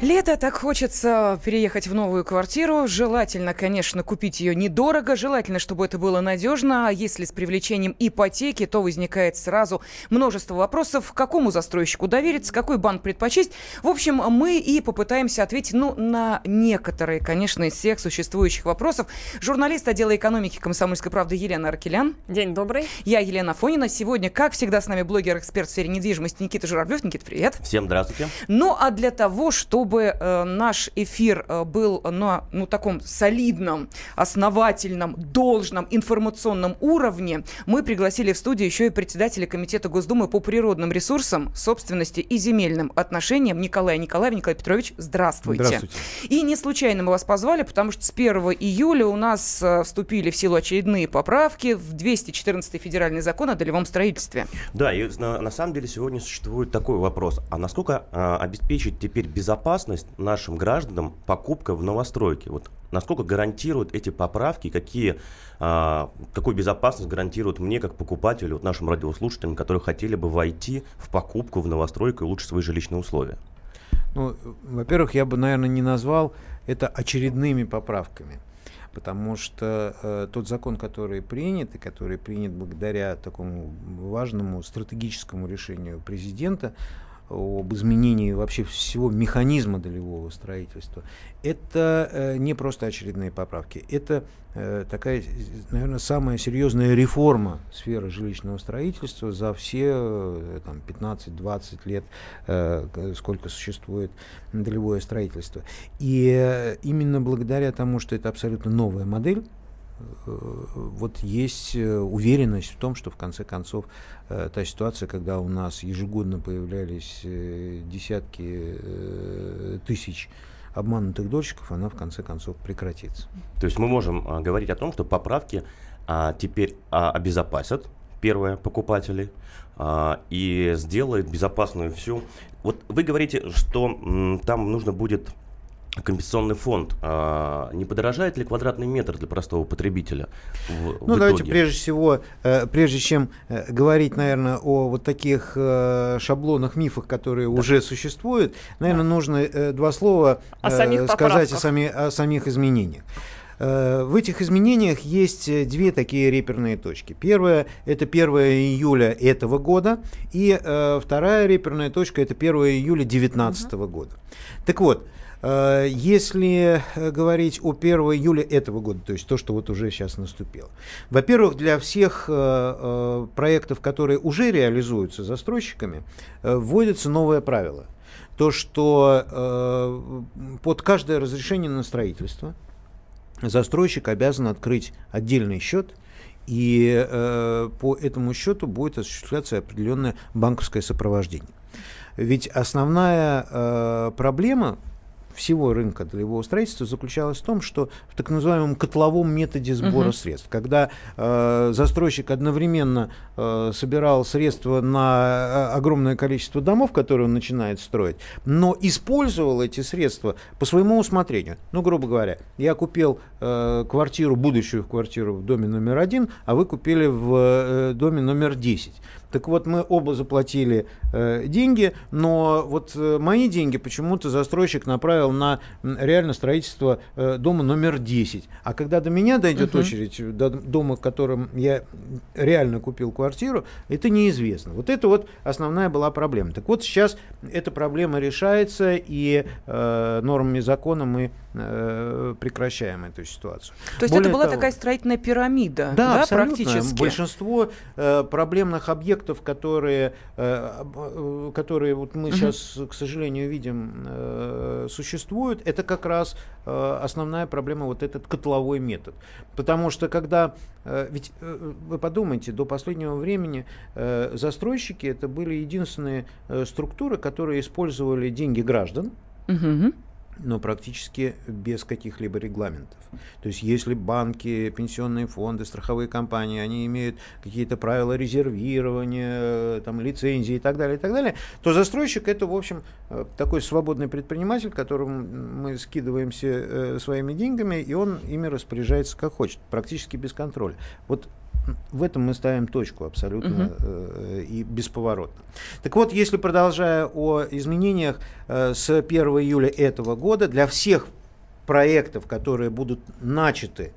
Лето, так хочется переехать в новую квартиру. Желательно, конечно, купить ее недорого. Желательно, чтобы это было надежно. А если с привлечением ипотеки, то возникает сразу множество вопросов. Какому застройщику довериться, какой банк предпочесть. В общем, мы и попытаемся ответить ну, на некоторые, конечно, из всех существующих вопросов. Журналист отдела экономики комсомольской правды Елена Аркелян. День добрый. Я Елена Фонина. Сегодня, как всегда, с нами блогер-эксперт в сфере недвижимости Никита Журавлев. Никита, привет. Всем здравствуйте. Ну, а для того, чтобы чтобы э, наш эфир э, был на ну, таком солидном, основательном, должном информационном уровне, мы пригласили в студию еще и председателя Комитета Госдумы по природным ресурсам, собственности и земельным отношениям Николая Николаева. Николай Петрович, здравствуйте. Здравствуйте. И не случайно мы вас позвали, потому что с 1 июля у нас э, вступили в силу очередные поправки в 214 федеральный закон о долевом строительстве. Да, и на, на самом деле сегодня существует такой вопрос. А насколько а, обеспечить теперь безопасность безопасность нашим гражданам покупка в новостройке? Вот насколько гарантируют эти поправки, какие, а, какую безопасность гарантируют мне как покупателю, вот нашим радиослушателям, которые хотели бы войти в покупку в новостройку и улучшить свои жилищные условия? Ну, во-первых, я бы, наверное, не назвал это очередными поправками потому что э, тот закон, который принят, и который принят благодаря такому важному стратегическому решению президента, об изменении вообще всего механизма долевого строительства, это э, не просто очередные поправки, это э, такая, наверное, самая серьезная реформа сферы жилищного строительства за все э, там, 15-20 лет, э, сколько существует долевое строительство. И э, именно благодаря тому, что это абсолютно новая модель, вот есть э, уверенность в том, что в конце концов э, та ситуация, когда у нас ежегодно появлялись э, десятки тысяч обманутых дольщиков, она в конце концов прекратится. То есть мы можем а, говорить о том, что поправки а, теперь а, обезопасят первое покупателей а, и сделают безопасную всю. Вот вы говорите, что м, там нужно будет компенсационный фонд, а, не подорожает ли квадратный метр для простого потребителя? В, ну, в давайте прежде всего, э, прежде чем э, говорить, наверное, о вот таких э, шаблонах, мифах, которые да. уже существуют, наверное, да. нужно э, два слова э, сказать о, сами, о самих изменениях. В этих изменениях есть две такие реперные точки. Первая – это 1 июля этого года, и э, вторая реперная точка – это 1 июля 2019 угу. года. Так вот, если э, говорить о 1 июля этого года, то есть то, что вот уже сейчас наступило. Во-первых, для всех э, проектов, которые уже реализуются застройщиками, вводится новое правило. То, что под каждое разрешение на строительство застройщик обязан открыть отдельный счет, и по этому счету будет осуществляться определенное банковское сопровождение. Ведь основная проблема всего рынка долевого строительства заключалась в том, что в так называемом котловом методе сбора uh-huh. средств, когда э, застройщик одновременно э, собирал средства на э, огромное количество домов, которые он начинает строить, но использовал эти средства по своему усмотрению. Ну, грубо говоря, я купил э, квартиру, будущую квартиру в доме номер один, а вы купили в э, доме номер 10. Так вот, мы оба заплатили э, деньги, но вот э, мои деньги почему-то застройщик направил на реально строительство э, дома номер 10. А когда до меня дойдет uh-huh. очередь, до дома, в котором я реально купил квартиру, это неизвестно. Вот это вот основная была проблема. Так вот, сейчас эта проблема решается, и э, нормами закона мы э, прекращаем эту ситуацию. То есть Более это была того, такая строительная пирамида, да, да практически? Большинство э, проблемных объектов объектов, которые, э, э, которые вот мы сейчас, к сожалению, видим, э, существуют, это как раз основная проблема, вот этот котловой метод. Потому что когда, ведь вы подумайте, до последнего времени застройщики это были единственные структуры, которые использовали деньги граждан, угу но практически без каких-либо регламентов. То есть если банки, пенсионные фонды, страховые компании, они имеют какие-то правила резервирования, там, лицензии и так далее, и так далее, то застройщик это, в общем, э, такой свободный предприниматель, которому мы скидываемся э, своими деньгами, и он ими распоряжается как хочет, практически без контроля. Вот в этом мы ставим точку абсолютно угу. э, и бесповоротно. Так вот, если продолжая о изменениях э, с 1 июля этого года, для всех проектов, которые будут начаты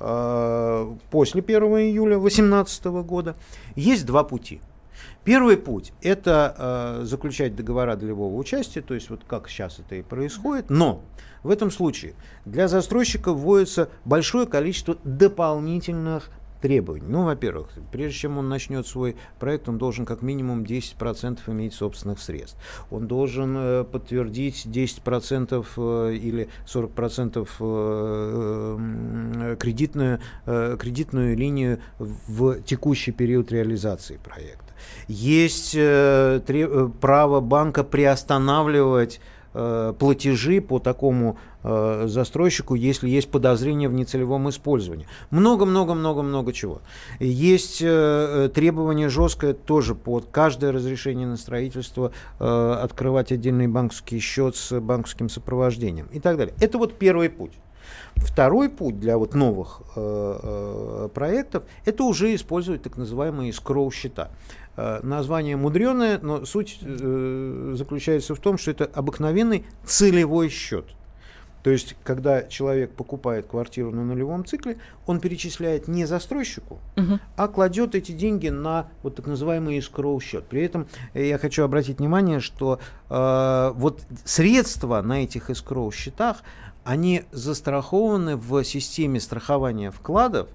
э, после 1 июля 2018 года, есть два пути. Первый путь – это э, заключать договора долевого участия, то есть вот как сейчас это и происходит, но в этом случае для застройщика вводится большое количество дополнительных требований. Ну, во-первых, прежде чем он начнет свой проект, он должен как минимум 10% иметь собственных средств. Он должен э, подтвердить 10% э, или 40% э, кредитную, кредитную линию в текущий период реализации проекта. Есть право банка приостанавливать Э, платежи по такому э, застройщику, если есть подозрение в нецелевом использовании. Много-много-много-много чего. Есть э, требование жесткое тоже под каждое разрешение на строительство открывать отдельный банковский счет с банковским сопровождением и так далее. Это вот первый путь. Второй путь для вот новых э, э, проектов – это уже использовать так называемые скроу-счета. Э, название мудреное, но суть э, заключается в том, что это обыкновенный целевой счет. То есть, когда человек покупает квартиру на нулевом цикле, он перечисляет не застройщику, угу. а кладет эти деньги на вот так называемый escrow счет. При этом э, я хочу обратить внимание, что э, вот средства на этих escrow счетах, они застрахованы в системе страхования вкладов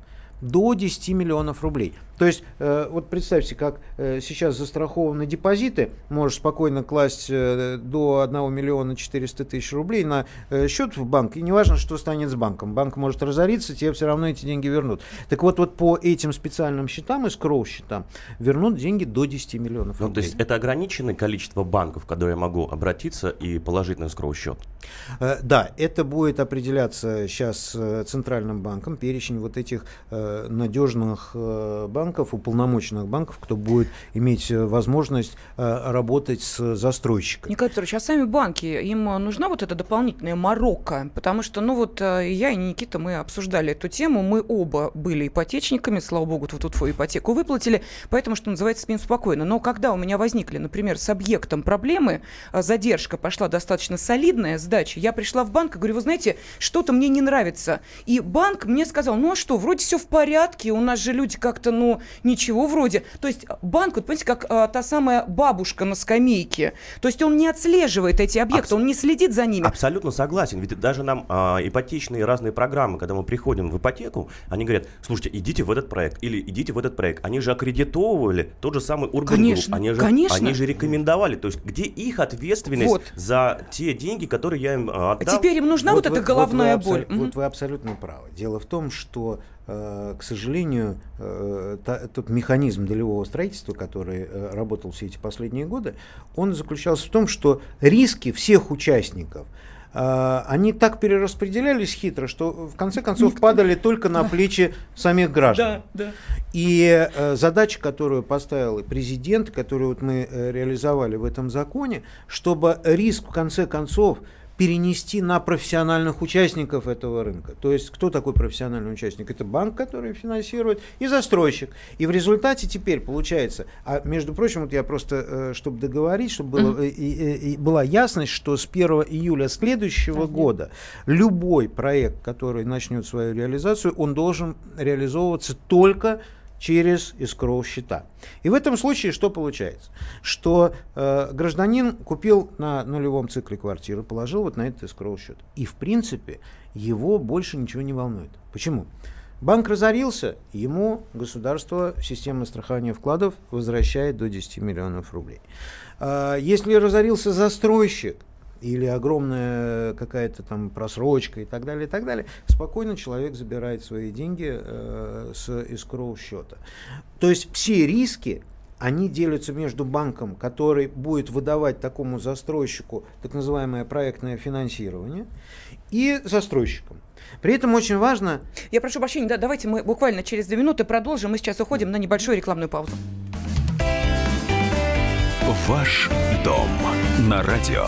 до 10 миллионов рублей. То есть, э, вот представьте, как э, сейчас застрахованы депозиты, можешь спокойно класть э, до 1 миллиона 400 тысяч рублей на счет в банк, и неважно, что станет с банком. Банк может разориться, тебе все равно эти деньги вернут. Так вот, вот по этим специальным счетам, скроу счетам, вернут деньги до 10 миллионов рублей. Ну, то есть это ограниченное количество банков, которые я могу обратиться и положить на скроу счет? Э, да, это будет определяться сейчас Центральным банком, перечень вот этих надежных банков, банков, уполномоченных банков, кто будет иметь э, возможность э, работать с застройщиками. Николай Петрович, а сами банки, им нужна вот эта дополнительная Марокко? Потому что, ну вот э, я и Никита, мы обсуждали эту тему, мы оба были ипотечниками, слава богу, тут вот твою ипотеку выплатили, поэтому, что называется, спим спокойно. Но когда у меня возникли, например, с объектом проблемы, задержка пошла достаточно солидная, сдача, я пришла в банк и говорю, вы знаете, что-то мне не нравится. И банк мне сказал, ну а что, вроде все в порядке, у нас же люди как-то, ну, ничего вроде. То есть банк, вот понимаете, как а, та самая бабушка на скамейке. То есть он не отслеживает эти объекты, Абс- он не следит за ними. Абсолютно согласен. Ведь даже нам а, ипотечные разные программы, когда мы приходим в ипотеку, они говорят, слушайте, идите в этот проект или идите в этот проект. Они же аккредитовывали тот же самый Urban конечно, Group. Они же, конечно. они же рекомендовали. То есть где их ответственность вот. за те деньги, которые я им а, отдал? А теперь им нужна вот, вот эта головная вот боль. Вот вы абсолютно правы. Дело в том, что к сожалению, э, тот механизм долевого строительства, который э, работал все эти последние годы, он заключался в том, что риски всех участников они так перераспределялись хитро, что в конце концов падали только на плечи самих граждан. Да, да. И задача, которую поставил президент, которую вот мы реализовали в этом законе, чтобы риск в конце концов перенести на профессиональных участников этого рынка. То есть кто такой профессиональный участник? Это банк, который финансирует, и застройщик. И в результате теперь получается, а между прочим, вот я просто, э, чтобы договорить, чтобы было, mm-hmm. и, и, была ясность, что с 1 июля следующего mm-hmm. года любой проект, который начнет свою реализацию, он должен реализовываться только через escrow счета. И в этом случае что получается? Что э, гражданин купил на нулевом цикле квартиру, положил вот на этот escrow счет. И в принципе его больше ничего не волнует. Почему? Банк разорился, ему государство, система страхования вкладов возвращает до 10 миллионов рублей. Э, если разорился застройщик, или огромная какая-то там просрочка и так далее, и так далее, спокойно человек забирает свои деньги э, с escrow счета. То есть все риски, они делятся между банком, который будет выдавать такому застройщику так называемое проектное финансирование, и застройщиком. При этом очень важно... Я прошу прощения, да, давайте мы буквально через две минуты продолжим. Мы сейчас уходим на небольшую рекламную паузу. Ваш дом на радио.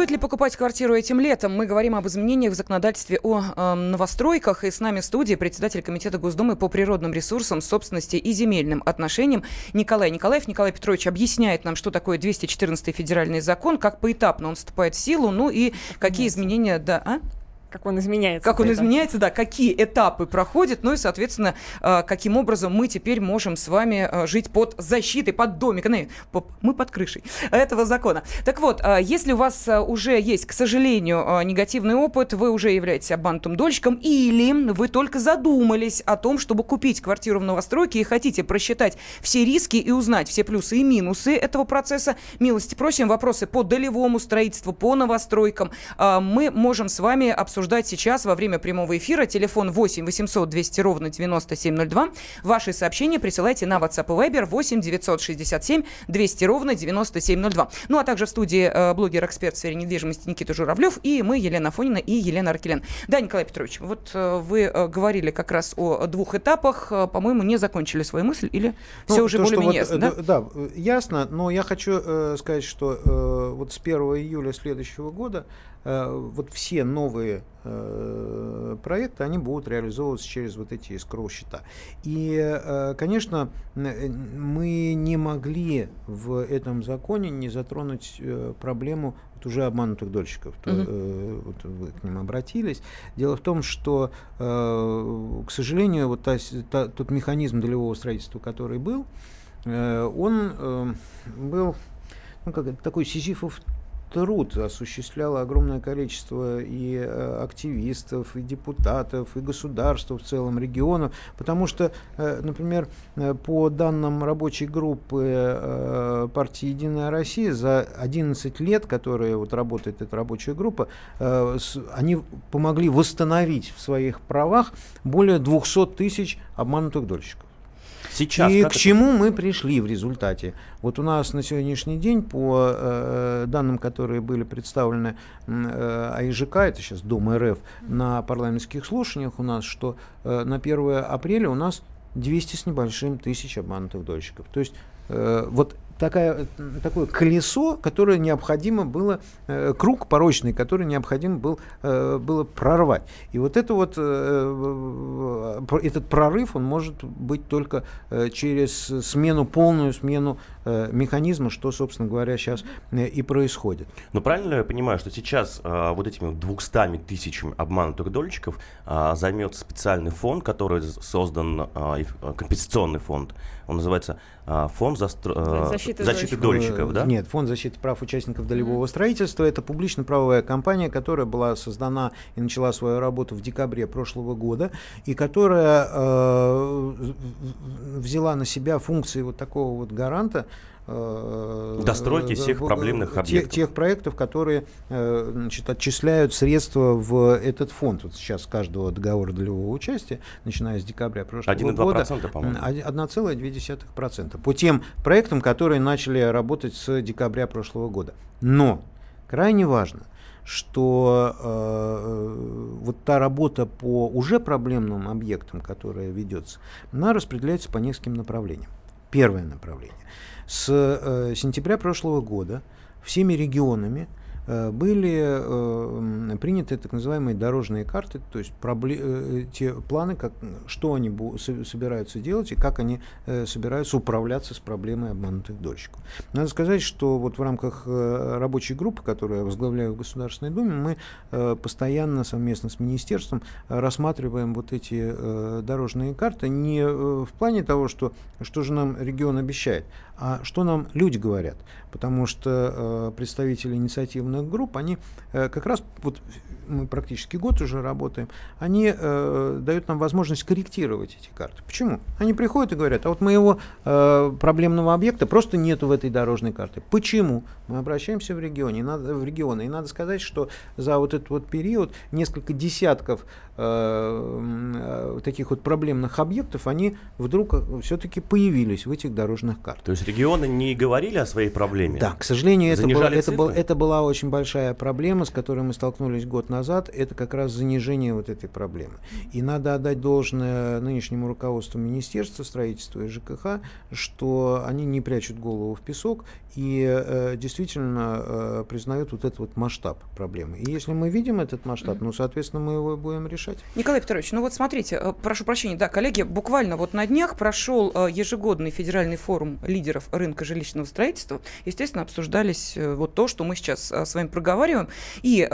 Стоит ли покупать квартиру этим летом? Мы говорим об изменениях в законодательстве о э, новостройках. И с нами в студии председатель Комитета Госдумы по природным ресурсам, собственности и земельным отношениям Николай Николаев. Николай Петрович объясняет нам, что такое 214 федеральный закон, как поэтапно он вступает в силу, ну и какие изменения... Да, а? Как он изменяется. Как он изменяется, да, какие этапы проходят, ну и, соответственно, э, каким образом мы теперь можем с вами э, жить под защитой, под домиком, мы под крышей этого закона. Так вот, э, если у вас уже есть, к сожалению, негативный опыт, вы уже являетесь обманутым дольщиком, или вы только задумались о том, чтобы купить квартиру в новостройке и хотите просчитать все риски и узнать все плюсы и минусы этого процесса, милости просим, вопросы по долевому строительству, по новостройкам, мы можем с вами обсуждать обсуждать сейчас во время прямого эфира. Телефон 8 800 200 ровно 9702. Ваши сообщения присылайте на WhatsApp и Viber 8 967 200 ровно 9702. Ну, а также в студии э, блогер-эксперт в сфере недвижимости Никита Журавлев и мы, Елена Фонина и Елена Аркелен. Да, Николай Петрович, вот э, вы э, говорили как раз о двух этапах. Э, по-моему, не закончили свою мысль или ну, все уже более-менее вот, ясно, да? Да, ясно, но я хочу э, сказать, что э, вот с 1 июля следующего года Э, вот все новые проекты, они будут реализовываться через вот эти escrow счета. И, э, конечно, мы не могли в этом законе не затронуть проблему вот уже обманутых дольщиков. Mm-hmm. вот вы к ним обратились. Дело в том, что, к сожалению, вот та, та, тот механизм долевого строительства, который был, он был ну, как, такой сизифов труд осуществляло огромное количество и э, активистов, и депутатов, и государств в целом региона, потому что, э, например, э, по данным рабочей группы партии «Единая Россия», за 11 лет, которые вот работает эта рабочая группа, они помогли восстановить в своих правах более 200 тысяч обманутых дольщиков. Сейчас, и к это... чему мы пришли в результате? Вот у нас на сегодняшний день, по э, данным, которые были представлены э, АИЖК, это сейчас Дом РФ, на парламентских слушаниях у нас, что э, на 1 апреля у нас 200 с небольшим тысяч обманутых дольщиков. То есть э, вот такая, такое колесо, которое необходимо было, э, круг порочный, который необходимо был, э, было прорвать. И вот это вот, э, этот прорыв, он может быть только через смену, полную смену механизма, что, собственно говоря, сейчас и происходит. Но правильно я понимаю, что сейчас вот этими 200 тысячами обманутых дольщиков займется специальный фонд, который создан, компенсационный фонд, он называется э, фонд застро... э, защиты, защиты дольщиков, да? Нет, фонд защиты прав участников долевого mm-hmm. строительства. Это публично-правовая компания, которая была создана и начала свою работу в декабре прошлого года, и которая э, взяла на себя функции вот такого вот гаранта, Достройки всех проблемных объектов. Тех, тех проектов, которые э, значит, отчисляют средства в этот фонд. Вот сейчас каждого договора долевого участия, начиная с декабря прошлого 1, года, 1,2%. По тем проектам, которые начали работать с декабря прошлого года. Но крайне важно, что э, вот та работа по уже проблемным объектам, которая ведется, она распределяется по нескольким направлениям. Первое направление – с э, сентября прошлого года всеми регионами Э, были э, приняты так называемые дорожные карты, то есть те планы, как, что они собираются делать и как они собираются управляться с проблемой обманутых дольщиков. Надо сказать, что вот в рамках рабочей группы, которую я возглавляю в Государственной Думе, мы постоянно совместно с министерством рассматриваем вот эти дорожные карты не в плане того, что, что же нам регион обещает, а что нам люди говорят. Потому что представители инициативных инициативных групп, они э, как раз, вот мы практически год уже работаем, они э, дают нам возможность корректировать эти карты. Почему? Они приходят и говорят, а вот моего э, проблемного объекта просто нету в этой дорожной карте. Почему? Мы обращаемся в регионе, надо, в регионы, и надо сказать, что за вот этот вот период несколько десятков э, таких вот проблемных объектов, они вдруг все-таки появились в этих дорожных картах. То есть регионы не говорили о своей проблеме? Да, к сожалению, это, был, это, был, это была очень большая проблема, с которой мы столкнулись год назад. Это как раз занижение вот этой проблемы. И надо отдать должное нынешнему руководству Министерства строительства и ЖКХ, что они не прячут голову в песок и э, действительно э, признают вот этот вот масштаб проблемы. И если мы видим этот масштаб, ну, соответственно, мы его будем решать. Николай Петрович, ну вот смотрите, э, прошу прощения, да, коллеги, буквально вот на днях прошел э, ежегодный федеральный форум лидеров рынка жилищного строительства. Естественно, обсуждались э, вот то, что мы сейчас с вами проговариваем. И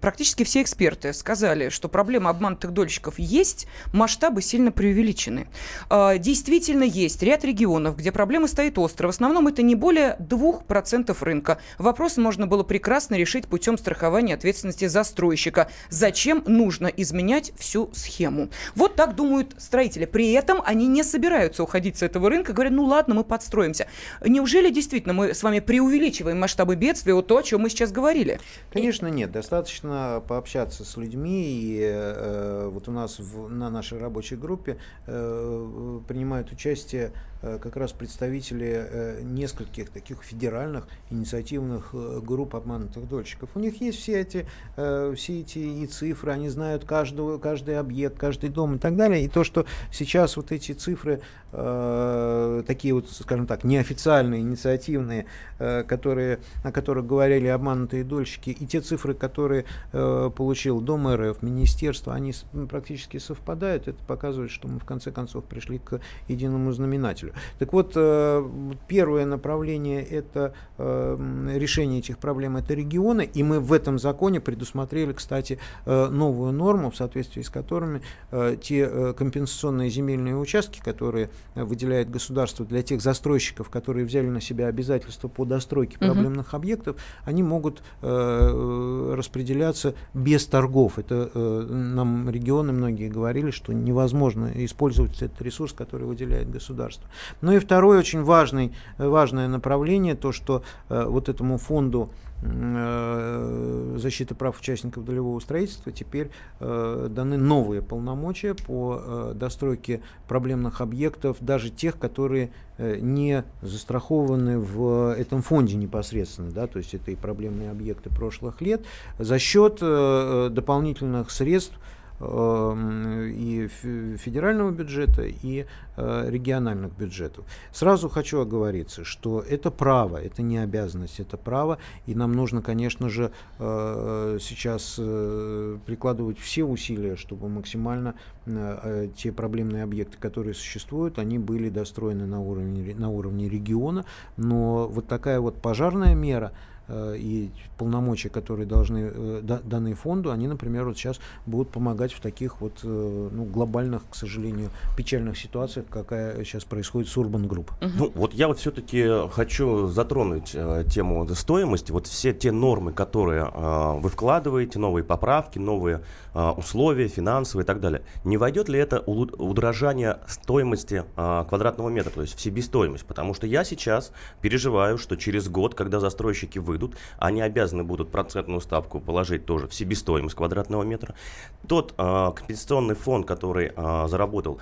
практически все эксперты сказали, что проблема обманутых дольщиков есть, масштабы сильно преувеличены. Действительно есть ряд регионов, где проблема стоит остро. В основном это не более 2% рынка. Вопрос можно было прекрасно решить путем страхования ответственности застройщика. Зачем нужно изменять всю схему? Вот так думают строители. При этом они не собираются уходить с этого рынка, говорят, ну ладно, мы подстроимся. Неужели действительно мы с вами преувеличиваем масштабы бедствия, вот то, о чем мы сейчас говорили? Конечно, нет. Достаточно пообщаться с людьми. И э, вот у нас в, на нашей рабочей группе э, принимают участие Э, как раз представители э, нескольких таких федеральных инициативных э, групп обманутых дольщиков. У них есть все эти, все эти и цифры, они знают каждого, каждый объект, каждый дом и так далее. И то, что сейчас вот эти цифры, такие вот, скажем так, неофициальные, инициативные, которые, о которых говорили обманутые дольщики, и те цифры, которые получил Дом РФ, Министерство, они практически совпадают. Это показывает, что мы в конце концов пришли к единому знаменателю. Так вот, э, первое направление это э, решение этих проблем это регионы, и мы в этом законе предусмотрели, кстати, э, новую норму, в соответствии с которыми те компенсационные земельные участки, которые выделяет государство для тех застройщиков, которые взяли на себя обязательства по достройке проблемных угу. объектов, они могут распределяться без торгов. Это нам регионы многие говорили, что невозможно использовать этот ресурс, который выделяет государство. Ну и второе очень важный, важное направление, то, что э, вот этому фонду э, защиты прав участников долевого строительства теперь э, даны новые полномочия по э, достройке проблемных объектов, даже тех, которые э, не застрахованы в этом фонде непосредственно, да, то есть это и проблемные объекты прошлых лет, за счет э, дополнительных средств и федерального бюджета, и э, региональных бюджетов. Сразу хочу оговориться, что это право, это не обязанность, это право, и нам нужно, конечно же, э, сейчас э, прикладывать все усилия, чтобы максимально те проблемные объекты, которые существуют, они были достроены на уровне, на уровне региона, но вот такая вот пожарная мера, и полномочия, которые должны э, даны фонду, они, например, вот сейчас будут помогать в таких вот э, ну, глобальных, к сожалению, печальных ситуациях, какая сейчас происходит с Urban Group. Ну, вот я вот все-таки хочу затронуть э, тему стоимости. Вот все те нормы, которые э, вы вкладываете, новые поправки, новые э, условия финансовые и так далее. Не войдет ли это удорожание стоимости э, квадратного метра, то есть в себестоимость? Потому что я сейчас переживаю, что через год, когда застройщики вы выйдут, они обязаны будут процентную ставку положить тоже в себестоимость квадратного метра. Тот э, компенсационный фонд, который э, заработал,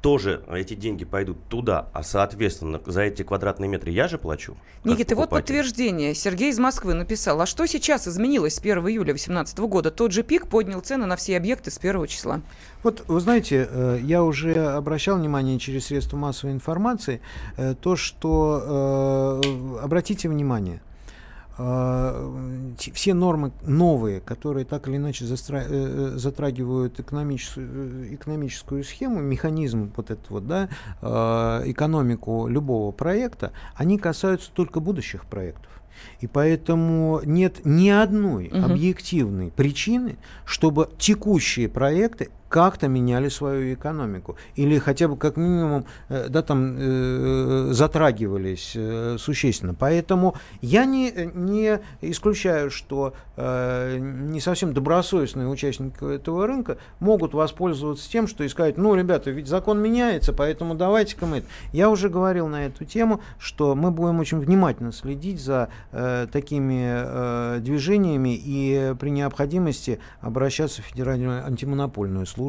тоже эти деньги пойдут туда, а соответственно за эти квадратные метры я же плачу. Никита, вот подтверждение. Сергей из Москвы написал, а что сейчас изменилось с 1 июля 2018 года? Тот же пик поднял цены на все объекты с 1 числа. Вот, вы знаете, э, я уже обращал внимание через средства массовой информации, э, то, что, э, обратите внимание, все нормы новые, которые так или иначе. Э, э, затрагивают экономическую, э, экономическую схему, механизм вот этот вот, да, а, экономику любого проекта, они касаются только будущих проектов. И поэтому нет ни одной угу. объективной причины, чтобы текущие проекты как-то меняли свою экономику. Или хотя бы как минимум э, да, там, э, затрагивались э, существенно. Поэтому я не, не исключаю, что э, не совсем добросовестные участники этого рынка могут воспользоваться тем, что и сказать, ну, ребята, ведь закон меняется, поэтому давайте-ка мы это. Я уже говорил на эту тему, что мы будем очень внимательно следить за э, такими э, движениями и при необходимости обращаться в Федеральную антимонопольную службу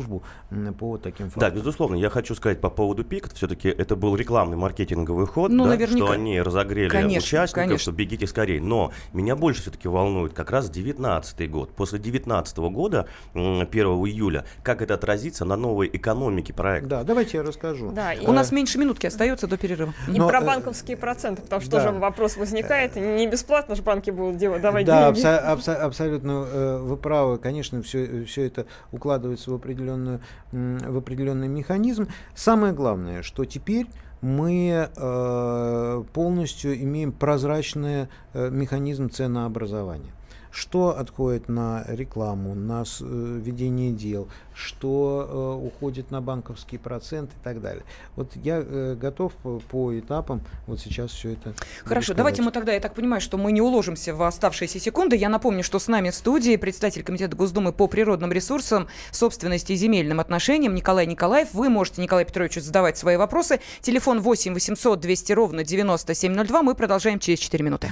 по таким фактам. Да, безусловно. Я хочу сказать по поводу ПИК. Все-таки это был рекламный маркетинговый ход, ну, да, наверняка. что они разогрели конечно, участников, конечно. что бегите скорее. Но меня больше все-таки волнует как раз 19 год. После 19 года, 1 июля, как это отразится на новой экономике проекта. Да, давайте я расскажу. Да, и... У нас меньше минутки остается до перерыва. И Но, про э, банковские проценты, потому что да. тоже вопрос возникает. Не бесплатно же банки будут делать, давать да, деньги. Да, абсо- абсолютно э, вы правы. Конечно, все, все это укладывается в, определенную, в определенный механизм. Самое главное, что теперь мы э, полностью имеем прозрачный э, механизм ценообразования что отходит на рекламу, на э, ведение дел, что э, уходит на банковский процент и так далее. Вот я э, готов по, этапам вот сейчас все это. Хорошо, давайте мы тогда, я так понимаю, что мы не уложимся в оставшиеся секунды. Я напомню, что с нами в студии представитель Комитета Госдумы по природным ресурсам, собственности и земельным отношениям Николай Николаев. Вы можете Николаю Петровичу задавать свои вопросы. Телефон 8 800 200 ровно 9702. Мы продолжаем через 4 минуты.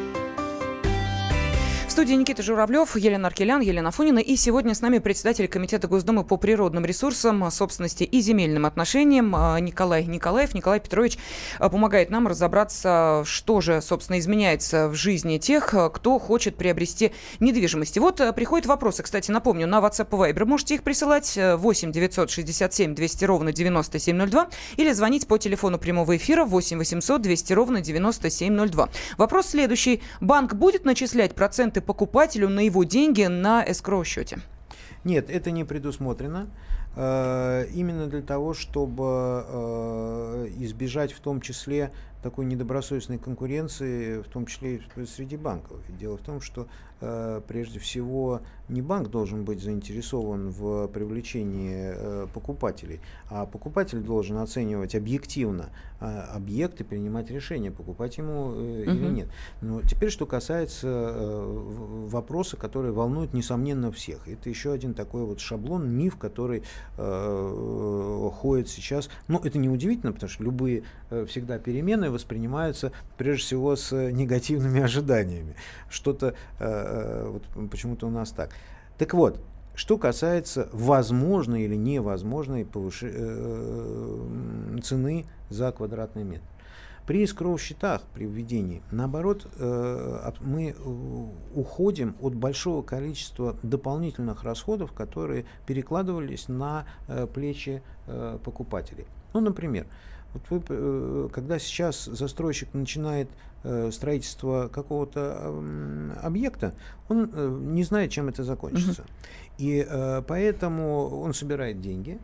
В студии Никита Журавлев, Елена Аркелян, Елена Фунина. И сегодня с нами председатель Комитета Госдумы по природным ресурсам, собственности и земельным отношениям а, Николай Николаев. Николай Петрович а, помогает нам разобраться, что же, собственно, изменяется в жизни тех, а, кто хочет приобрести недвижимость. И вот приходят вопросы, кстати, напомню, на WhatsApp и Viber можете их присылать 8 967 200 ровно 9702 или звонить по телефону прямого эфира 8 800 200 ровно 9702. Вопрос следующий. Банк будет начислять проценты покупателю на его деньги на эскроу-счете? Нет, это не предусмотрено. Э, именно для того, чтобы э, избежать в том числе такой недобросовестной конкуренции, в том числе и среди банков. дело в том, что прежде всего не банк должен быть заинтересован в привлечении э, покупателей, а покупатель должен оценивать объективно э, объект и принимать решение, покупать ему э, или нет. Но теперь, что касается э, вопроса, который волнует, несомненно, всех. Это еще один такой вот шаблон, миф, который э, ходит сейчас. Но это не удивительно, потому что любые э, всегда перемены воспринимаются прежде всего с негативными ожиданиями. Что-то э, э, вот почему-то у нас так. Так вот, что касается возможной или невозможной повыш... э, цены за квадратный метр. При скроу-счетах, при введении, наоборот, э, мы э, уходим от большого количества дополнительных расходов, которые перекладывались на э, плечи э, покупателей. Ну, например, вот вы, э, когда сейчас застройщик начинает э, строительство какого-то объекта, он э, не знает, чем это закончится. Угу. И поэтому он собирает деньги,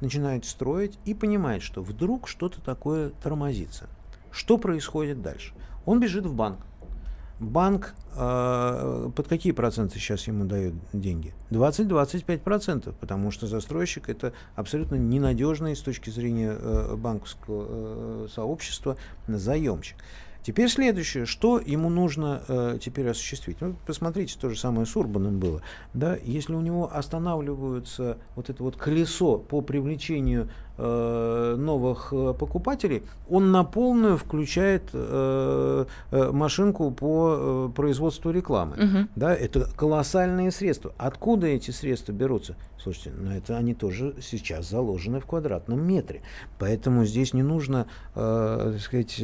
начинает строить и понимает, что вдруг что-то такое тормозится. Что происходит дальше? Он бежит в банк. Банк э, под какие проценты сейчас ему дают деньги? 20-25%, потому что застройщик это абсолютно ненадежный с точки зрения э, банковского э, сообщества заемщик. Теперь следующее, что ему нужно э, теперь осуществить. Ну, посмотрите, то же самое с Урбаном было. Да? Если у него останавливается вот это вот колесо по привлечению новых э, покупателей, он на полную включает э, машинку по производству рекламы. Угу. Да, это колоссальные средства. Откуда эти средства берутся? Слушайте, ну это они тоже сейчас заложены в квадратном метре. Поэтому здесь не нужно, э, так сказать,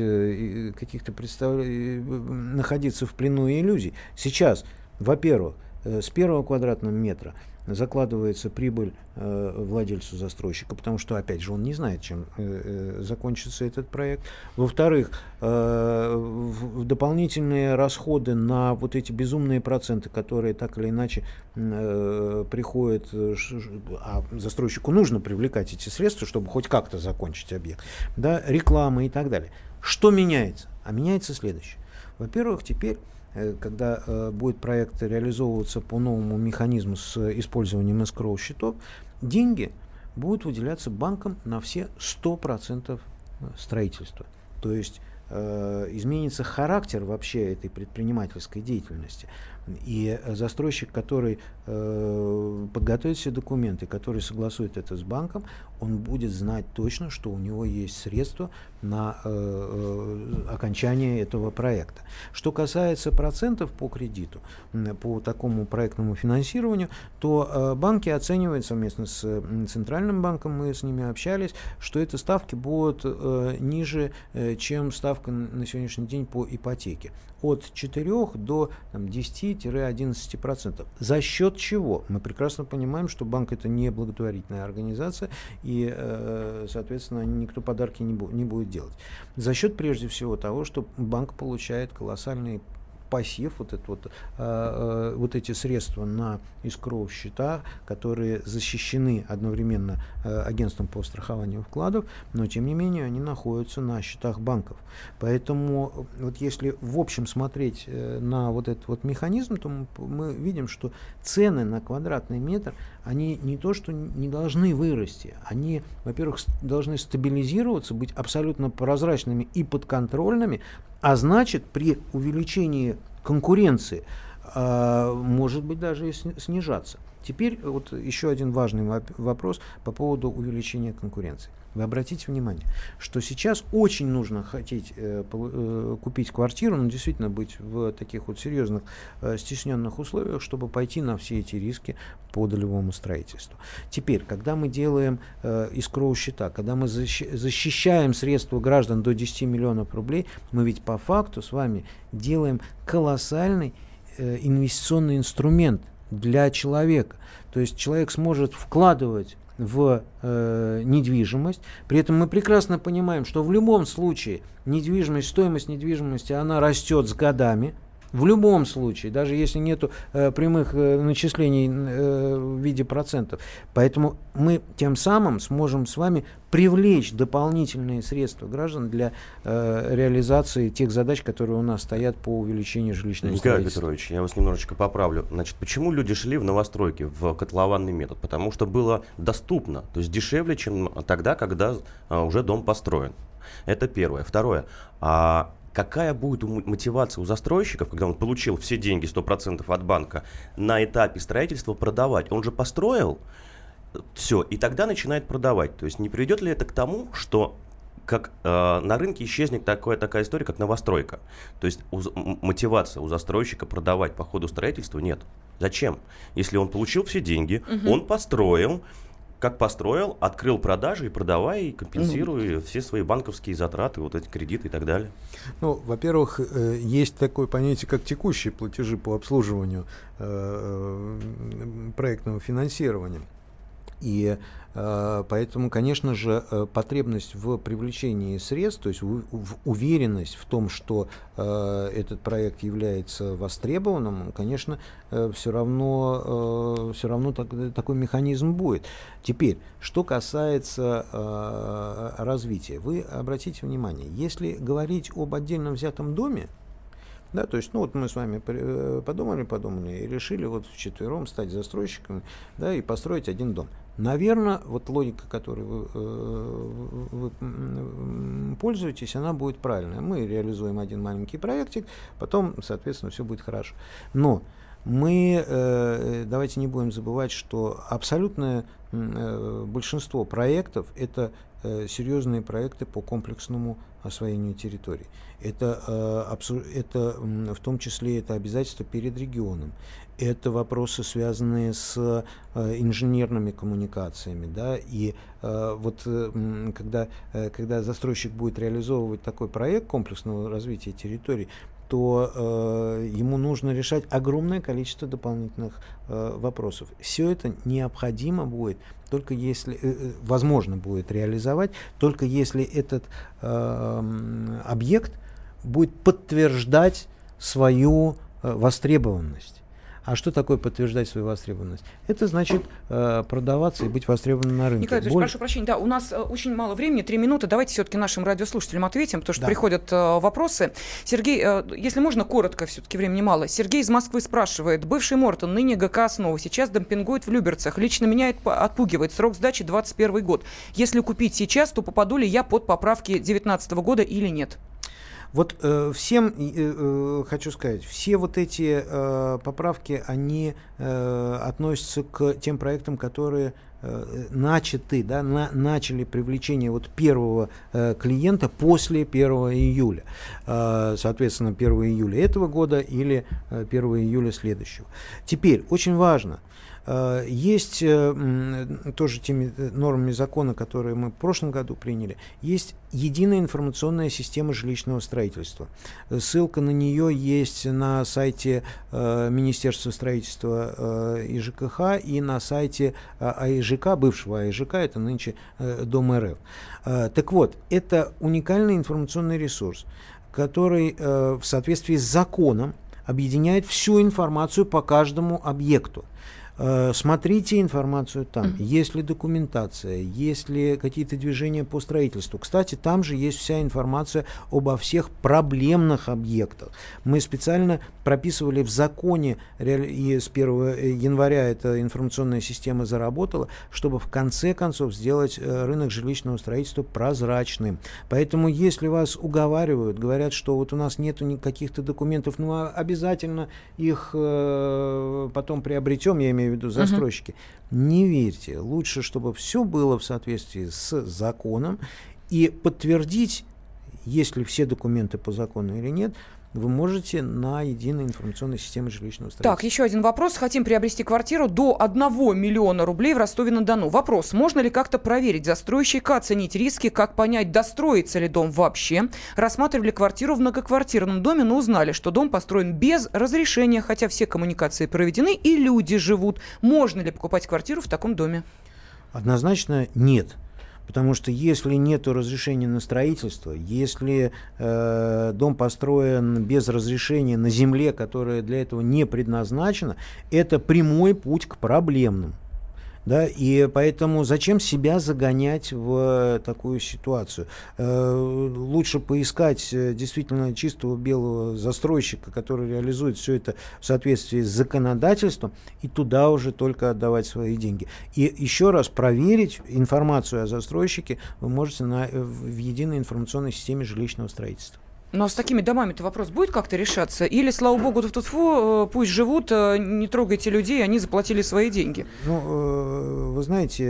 каких-то представ... находиться в плену иллюзий. Сейчас, во-первых, с первого квадратного метра закладывается прибыль э, владельцу застройщика, потому что, опять же, он не знает, чем э, э, закончится этот проект. Во-вторых, дополнительные расходы на вот эти безумные проценты, которые так или иначе приходят, а застройщику нужно привлекать эти средства, чтобы хоть как-то закончить объект, да, реклама и так далее. Что меняется? А меняется следующее. Во-первых, теперь когда э, будет проект реализовываться по новому механизму с использованием escrow счетов, деньги будут выделяться банкам на все 100% строительства. То есть э, изменится характер вообще этой предпринимательской деятельности. И застройщик, который э, подготовит все документы, который согласует это с банком, он будет знать точно, что у него есть средства на э, э, окончание этого проекта. Что касается процентов по кредиту, по такому проектному финансированию, то э, банки оценивают совместно с Центральным банком, мы с ними общались, что эти ставки будут э, ниже, э, чем ставка на сегодняшний день по ипотеке. От 4 до там, 10-11%. За счет чего? Мы прекрасно понимаем, что банк это не благотворительная организация, и, э, соответственно, никто подарки не, бу не будет делать. За счет, прежде всего, того, что банк получает колоссальные пассив, вот, это вот, э, вот эти средства на искров счета, которые защищены одновременно э, агентством по страхованию вкладов, но тем не менее они находятся на счетах банков. Поэтому вот если в общем смотреть э, на вот этот вот механизм, то мы, мы видим, что цены на квадратный метр, они не то что не должны вырасти, они, во-первых, должны стабилизироваться, быть абсолютно прозрачными и подконтрольными, а значит, при увеличении конкуренции э, может быть даже и снижаться. Теперь вот еще один важный вопрос по поводу увеличения конкуренции. Вы обратите внимание, что сейчас очень нужно хотеть э, э, купить квартиру, но действительно быть в таких вот серьезных э, стесненных условиях, чтобы пойти на все эти риски по долевому строительству. Теперь, когда мы делаем э, искроу счета, когда мы защи защищаем средства граждан до 10 миллионов рублей, мы ведь по факту с вами делаем колоссальный э, инвестиционный инструмент для человека. То есть человек сможет вкладывать в э, недвижимость. При этом мы прекрасно понимаем, что в любом случае недвижимость, стоимость недвижимости, она растет с годами. В любом случае, даже если нет э, прямых э, начислений э, в виде процентов. Поэтому мы тем самым сможем с вами привлечь дополнительные средства граждан для э, реализации тех задач, которые у нас стоят по увеличению жилищного Николай Петрович, я вас немножечко поправлю. Значит, почему люди шли в новостройки, в котлованный метод? Потому что было доступно, то есть дешевле, чем тогда, когда а, уже дом построен. Это первое. Второе. А какая будет мотивация у застройщиков, когда он получил все деньги 100% от банка, на этапе строительства продавать? Он же построил все, и тогда начинает продавать. То есть не приведет ли это к тому, что как э, на рынке исчезнет такая, такая история, как новостройка. То есть у, мотивация у застройщика продавать по ходу строительства нет. Зачем? Если он получил все деньги, угу. он построил, как построил, открыл продажи и продавай, и компенсируй ну, все свои банковские затраты, вот эти кредиты и так далее. Ну, во-первых, э, есть такое понятие, как текущие платежи по обслуживанию э, э проектного финансирования. И э, поэтому, конечно же, э, потребность в привлечении средств, то есть в, уверенность в том, что э, этот проект является востребованным, конечно, все равно, все равно так, такой механизм будет. Теперь, что касается развития, вы обратите внимание, если говорить об отдельно взятом доме, да, то есть, ну вот мы с вами подумали, подумали и решили вот вчетвером стать застройщиками, да, и построить один дом. Наверное, вот логика, которой вы, э, вы пользуетесь, она будет правильная. Мы реализуем один маленький проектик, потом, соответственно, все будет хорошо. Но мы, э, давайте не будем забывать, что абсолютное большинство проектов это серьезные проекты по комплексному освоению территорий. Это, это в том числе это обязательства перед регионом это вопросы, связанные с э, инженерными коммуникациями. Да? И э, вот э, когда, когда застройщик будет реализовывать такой проект комплексного развития территорий, то э, ему нужно решать огромное количество дополнительных э, вопросов. Все это необходимо будет только если, э возможно будет реализовать, только если этот э, объект будет подтверждать свою э, востребованность. А что такое подтверждать свою востребованность? Это значит э, продаваться и быть востребованным на рынке. Николай Боль... прошу прощения, да, у нас э, очень мало времени, три минуты. Давайте все-таки нашим радиослушателям ответим, потому что да. приходят э, вопросы. Сергей, э, если можно, коротко, все-таки времени мало. Сергей из Москвы спрашивает. Бывший Мортон, ныне ГК «Основа», сейчас демпингует в Люберцах. Лично меня это отпугивает. Срок сдачи 21 год. Если купить сейчас, то попаду ли я под поправки 2019 года или нет? Вот э, всем э, э, хочу сказать, все вот эти э, поправки, они э, относятся к тем проектам, которые э, начаты, да, на, начали привлечение вот первого э, клиента после 1 июля. Э, соответственно, 1 июля этого года или э, 1 июля следующего. Теперь, очень важно – есть э, тоже теми э, нормами закона, которые мы в прошлом году приняли, есть единая информационная система жилищного строительства. Ссылка на нее есть на сайте Министерства строительства и ЖКХ и на сайте АИЖК, бывшего АИЖК, это нынче Дом РФ. Так вот, это уникальный информационный ресурс, который в соответствии с законом объединяет всю информацию по каждому объекту. Э, смотрите информацию там. Mm-hmm. Есть ли документация, есть ли какие-то движения по строительству. Кстати, там же есть вся информация обо всех проблемных объектах. Мы специально прописывали в законе, и с 1 э, января эта информационная система заработала, чтобы в конце концов сделать э, рынок жилищного строительства прозрачным. Поэтому, если вас уговаривают, говорят, что вот у нас нету никаких-то документов, ну а обязательно их э, потом приобретем, я имею имею в виду застройщики, угу. не верьте. Лучше, чтобы все было в соответствии с законом и подтвердить, есть ли все документы по закону или нет, вы можете на единой информационной системе жилищного строительства. Так, еще один вопрос. Хотим приобрести квартиру до 1 миллиона рублей в Ростове-на-Дону. Вопрос. Можно ли как-то проверить застройщика, оценить риски, как понять, достроится ли дом вообще? Рассматривали квартиру в многоквартирном доме, но узнали, что дом построен без разрешения, хотя все коммуникации проведены и люди живут. Можно ли покупать квартиру в таком доме? Однозначно нет. Потому что если нет разрешения на строительство, если э, дом построен без разрешения на земле, которая для этого не предназначена, это прямой путь к проблемным. Да, и поэтому зачем себя загонять в такую ситуацию? Э, лучше поискать э, действительно чистого белого застройщика, который реализует все это в соответствии с законодательством, и туда уже только отдавать свои деньги. И еще раз проверить информацию о застройщике вы можете на, в единой информационной системе жилищного строительства. Но с такими домами-то вопрос будет как-то решаться? Или, слава богу, тут фу, э, пусть живут, э, не трогайте людей, они заплатили свои деньги? Ну, э, вы знаете,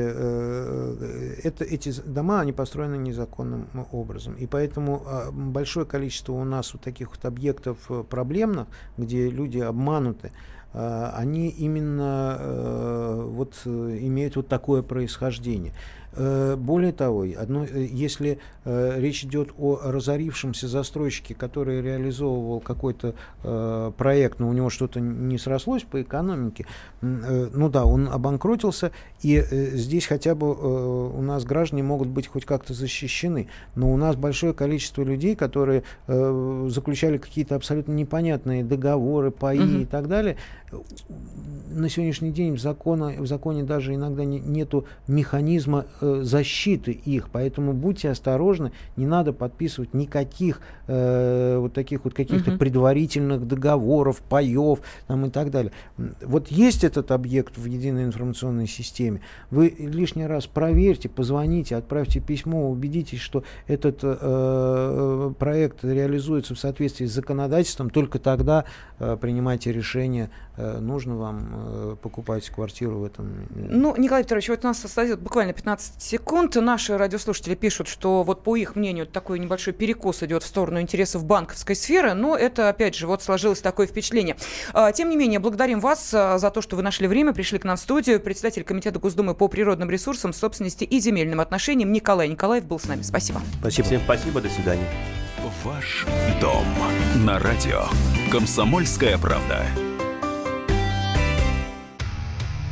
это, эти дома, они построены незаконным образом. И поэтому а, большое количество у нас вот таких вот объектов проблемных, где люди обмануты, они именно вот имеют вот такое происхождение. Э, более того, одно, э, если э, речь идет о разорившемся застройщике, который реализовывал какой-то проект, но у него что-то не срослось по экономике, ну да, он обанкротился, и здесь хотя бы у нас граждане могут быть хоть как-то защищены, но у нас большое количество людей, которые заключали какие-то абсолютно непонятные договоры, паи угу. и так далее, на сегодняшний день в, закона, в законе даже иногда не, нету механизма э, защиты их, поэтому будьте осторожны, не надо подписывать никаких э, вот таких вот каких-то угу. предварительных договоров, паев там, и так далее. Вот есть этот объект в единой информационной системе, вы лишний раз проверьте, позвоните, отправьте письмо, убедитесь, что этот э, э проект реализуется в соответствии с законодательством, только тогда э, принимайте решение нужно вам э, покупать квартиру в этом. Ну, Николай Петрович, вот у нас остается буквально 15 секунд. Наши радиослушатели пишут, что вот по их мнению такой небольшой перекос идет в сторону интересов банковской сферы, но это, опять же, вот сложилось такое впечатление. А, тем не менее, благодарим вас э, за то, что вы нашли время, пришли к нам в студию. Председатель Комитета Госдумы по природным ресурсам, собственности и земельным отношениям Николай Николаев был с нами. Спасибо. Спасибо. Всем спасибо, до свидания. ваш дом на радио «Комсомольская правда».